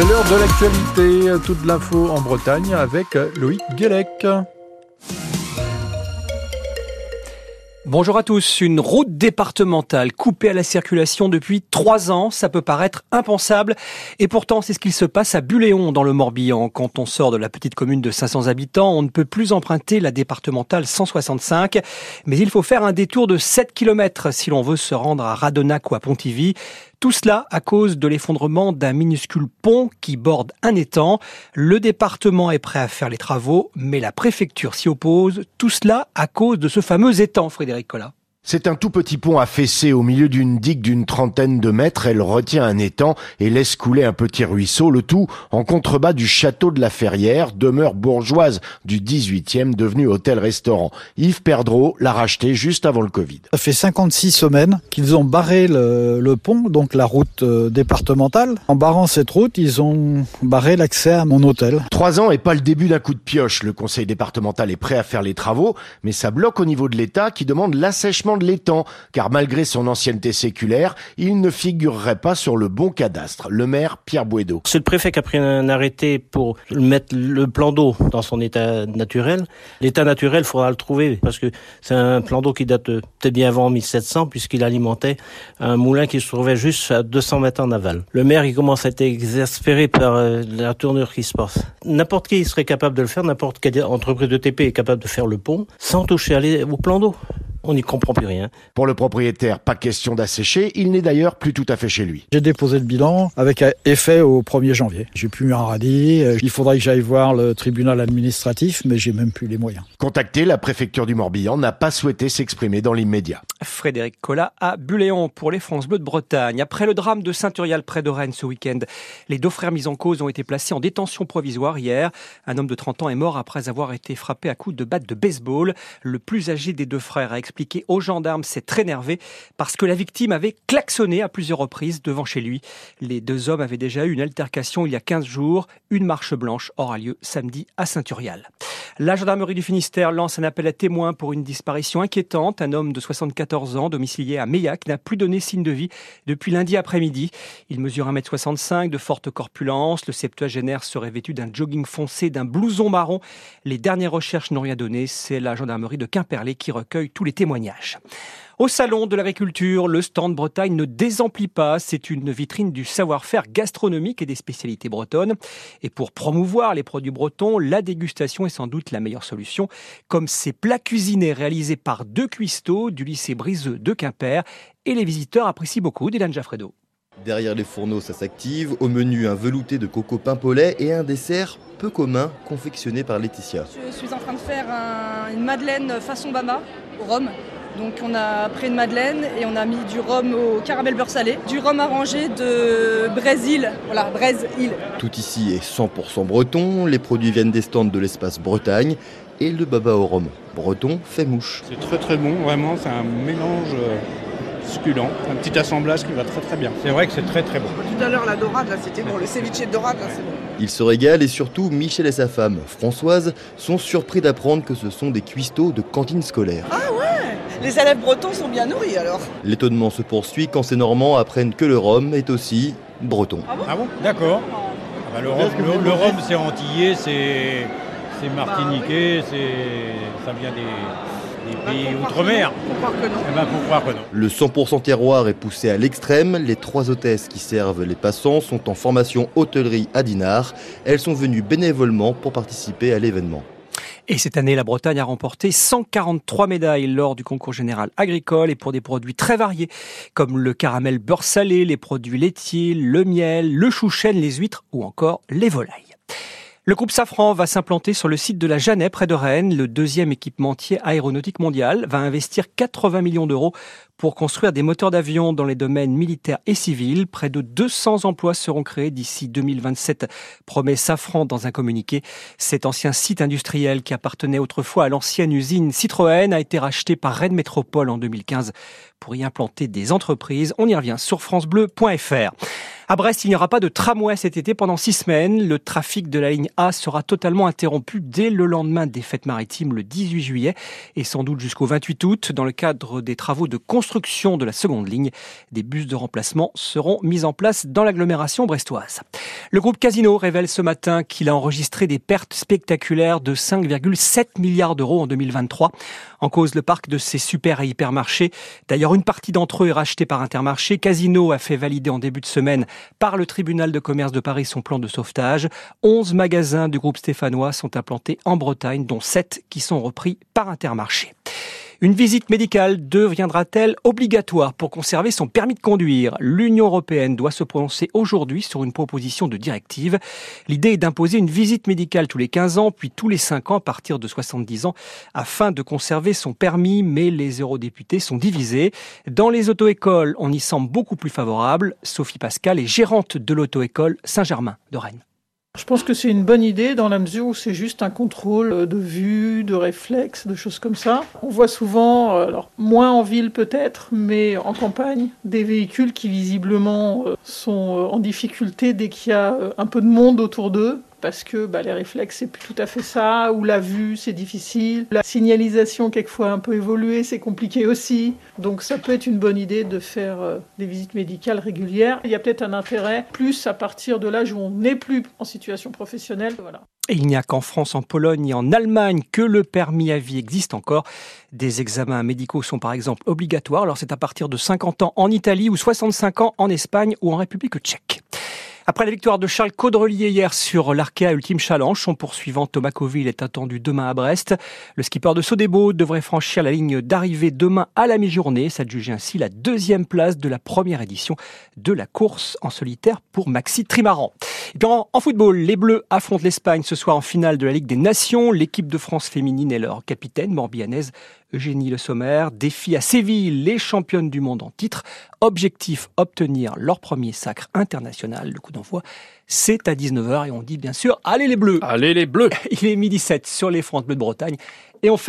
C'est l'heure de l'actualité, toute l'info en Bretagne avec Loïc Guélec. Bonjour à tous. Une route départementale coupée à la circulation depuis trois ans, ça peut paraître impensable. Et pourtant, c'est ce qu'il se passe à Buléon, dans le Morbihan. Quand on sort de la petite commune de 500 habitants, on ne peut plus emprunter la départementale 165. Mais il faut faire un détour de 7 km si l'on veut se rendre à Radonac ou à Pontivy. Tout cela à cause de l'effondrement d'un minuscule pont qui borde un étang. Le département est prêt à faire les travaux, mais la préfecture s'y oppose. Tout cela à cause de ce fameux étang, Frédéric Collat. C'est un tout petit pont affaissé au milieu d'une digue d'une trentaine de mètres. Elle retient un étang et laisse couler un petit ruisseau, le tout en contrebas du château de la Ferrière, demeure bourgeoise du 18e devenu hôtel-restaurant. Yves Perdreau l'a racheté juste avant le Covid. Ça fait 56 semaines qu'ils ont barré le, pont, donc la route euh, départementale. En barrant cette route, ils ont barré l'accès à mon hôtel. Trois ans et pas le début d'un coup de pioche. Le conseil départemental est prêt à faire les travaux, mais ça bloque au niveau de l'État qui demande l'assèchement de l'étang, car malgré son ancienneté séculaire, il ne figurerait pas sur le bon cadastre. Le maire Pierre Bouedo. C'est le préfet qui a pris un arrêté pour mettre le plan d'eau dans son état naturel. L'état naturel, il faudra le trouver, parce que c'est un plan d'eau qui date peut-être bien avant 1700, puisqu'il alimentait un moulin qui se trouvait juste à 200 mètres en aval. Le maire, il commence à être exaspéré par euh, la tournure qui se passe. N'importe qui serait capable de le faire, n'importe quelle entreprise de TP est capable de faire le pont sans toucher au plan d'eau on n'y comprend plus rien. Pour le propriétaire, pas question d'assécher, il n'est d'ailleurs plus tout à fait chez lui. J'ai déposé le bilan avec effet au 1er janvier. J'ai plus un radis, euh, il faudrait que j'aille voir le tribunal administratif, mais j'ai même plus les moyens. Contacté, la préfecture du Morbihan n'a pas souhaité s'exprimer dans l'immédiat. Frédéric Collat à Buléon pour les France Bleues de Bretagne. Après le drame de Saint-Urial près de Rennes ce week-end, les deux frères mis en cause ont été placés en détention provisoire hier. Un homme de 30 ans est mort après avoir été frappé à coups de batte de baseball. Le plus âgé des deux frères a expliqué aux gendarmes s'être énervé parce que la victime avait klaxonné à plusieurs reprises devant chez lui. Les deux hommes avaient déjà eu une altercation il y a 15 jours. Une marche blanche aura lieu samedi à Saint-Urial. La gendarmerie du Finistère lance un appel à témoins pour une disparition inquiétante. Un homme de 74 ans, domicilié à Meillac, n'a plus donné signe de vie depuis lundi après-midi. Il mesure 1m65, de forte corpulence. Le septuagénaire serait vêtu d'un jogging foncé, d'un blouson marron. Les dernières recherches n'ont rien donné. C'est la gendarmerie de Quimperlé qui recueille tous les témoignages. Au Salon de l'agriculture, le stand Bretagne ne désemplit pas. C'est une vitrine du savoir-faire gastronomique et des spécialités bretonnes. Et pour promouvoir les produits bretons, la dégustation est sans doute la meilleure solution, comme ces plats cuisinés réalisés par deux cuistots du lycée Briseux de Quimper. Et les visiteurs apprécient beaucoup, Dylan Jaffredo. Derrière les fourneaux, ça s'active. Au menu, un velouté de coco pimpollet et un dessert peu commun confectionné par Laetitia. Je suis en train de faire une madeleine façon Bama au rhum donc on a pris une madeleine et on a mis du rhum au caramel beurre salé, du rhum arrangé de Brésil, voilà, Brésil. Tout ici est 100% breton, les produits viennent des stands de l'espace Bretagne et le baba au rhum breton fait mouche. C'est très très bon, vraiment, c'est un mélange euh, succulent, un petit assemblage qui va très très bien. C'est vrai que c'est très très bon. Tout à l'heure la dorade là c'était bon, le ceviche de dorade là c'est bon. Il se régale et surtout Michel et sa femme, Françoise, sont surpris d'apprendre que ce sont des cuistots de cantine scolaire. Ah ouais Les élèves bretons sont bien nourris alors L'étonnement se poursuit quand ces Normands apprennent que le rhum est aussi breton. Ah bon, ah bon? D'accord. Ah bah, le rhum, c'est antillais, c'est martiniquais, ça vient des, pays outre-mer. Eh ben, le 100% terroir est poussé à l'extrême. Les trois hôtesses qui servent les passants sont en formation hôtellerie à Dinard. Elles sont venues bénévolement pour participer à l'événement. Et cette année, la Bretagne a remporté 143 médailles lors du concours général agricole et pour des produits très variés comme le caramel beurre salé, les produits laitiers, le miel, le chou chêne, les huîtres ou encore les volailles. Le groupe Safran va s'implanter sur le site de la Jeannet près de Rennes. Le deuxième équipementier aéronautique mondial va investir 80 millions d'euros pour construire des moteurs d'avion dans les domaines militaires et civils. Près de 200 emplois seront créés d'ici 2027, promet Safran dans un communiqué. Cet ancien site industriel qui appartenait autrefois à l'ancienne usine Citroën a été racheté par Rennes Métropole en 2015 pour y implanter des entreprises. On y revient sur francebleu.fr. À Brest, il n'y aura pas de tramway cet été pendant six semaines. Le trafic de la ligne A sera totalement interrompu dès le lendemain des fêtes maritimes le 18 juillet et sans doute jusqu'au 28 août dans le cadre des travaux de construction de la seconde ligne. Des bus de remplacement seront mis en place dans l'agglomération brestoise. Le groupe Casino révèle ce matin qu'il a enregistré des pertes spectaculaires de 5,7 milliards d'euros en 2023. En cause le parc de ses super et hypermarchés. D'ailleurs, une partie d'entre eux est rachetée par Intermarché. Casino a fait valider en début de semaine par le tribunal de commerce de Paris son plan de sauvetage. 11 magasins du groupe stéphanois sont implantés en Bretagne, dont 7 qui sont repris par Intermarché. Une visite médicale deviendra-t-elle obligatoire pour conserver son permis de conduire? L'Union européenne doit se prononcer aujourd'hui sur une proposition de directive. L'idée est d'imposer une visite médicale tous les 15 ans, puis tous les 5 ans à partir de 70 ans, afin de conserver son permis, mais les eurodéputés sont divisés. Dans les auto-écoles, on y semble beaucoup plus favorable. Sophie Pascal est gérante de l'auto-école Saint-Germain de Rennes. Je pense que c'est une bonne idée dans la mesure où c'est juste un contrôle de vue, de réflexe, de choses comme ça. On voit souvent, euh, alors moins en ville peut-être, mais en campagne, des véhicules qui visiblement euh, sont euh, en difficulté dès qu'il y a un peu de monde autour d'eux parce que bah, les réflexes, c'est plus tout à fait ça, ou la vue, c'est difficile. La signalisation, quelquefois un peu évoluée, c'est compliqué aussi. Donc ça peut être une bonne idée de faire euh, des visites médicales régulières. Il y a peut-être un intérêt plus à partir de l'âge où on n'est plus en situation professionnelle. Voilà. Il n'y a qu'en France, en Pologne et en Allemagne que le permis à vie existe encore. Des examens médicaux sont par exemple obligatoires. Alors c'est à partir de 50 ans en Italie ou 65 ans en Espagne ou en République tchèque. Après la victoire de Charles Caudrelier hier sur l'Arkea Ultime Challenge, son poursuivant Thomas Coville est attendu demain à Brest. Le skipper de Sodebo devrait franchir la ligne d'arrivée demain à la mi-journée, s'adjuger ainsi la deuxième place de la première édition de la course en solitaire pour Maxi Trimaran. En, football, les Bleus affrontent l'Espagne ce soir en finale de la Ligue des Nations. L'équipe de France féminine et leur capitaine, morbianaise Eugénie Le Sommer, défie à Séville les championnes du monde en titre. Objectif, obtenir leur premier sacre international. Le coup d'envoi, c'est à 19h et on dit bien sûr, allez les Bleus Allez les Bleus Il est midi 7 sur les France Bleues de Bretagne et on fait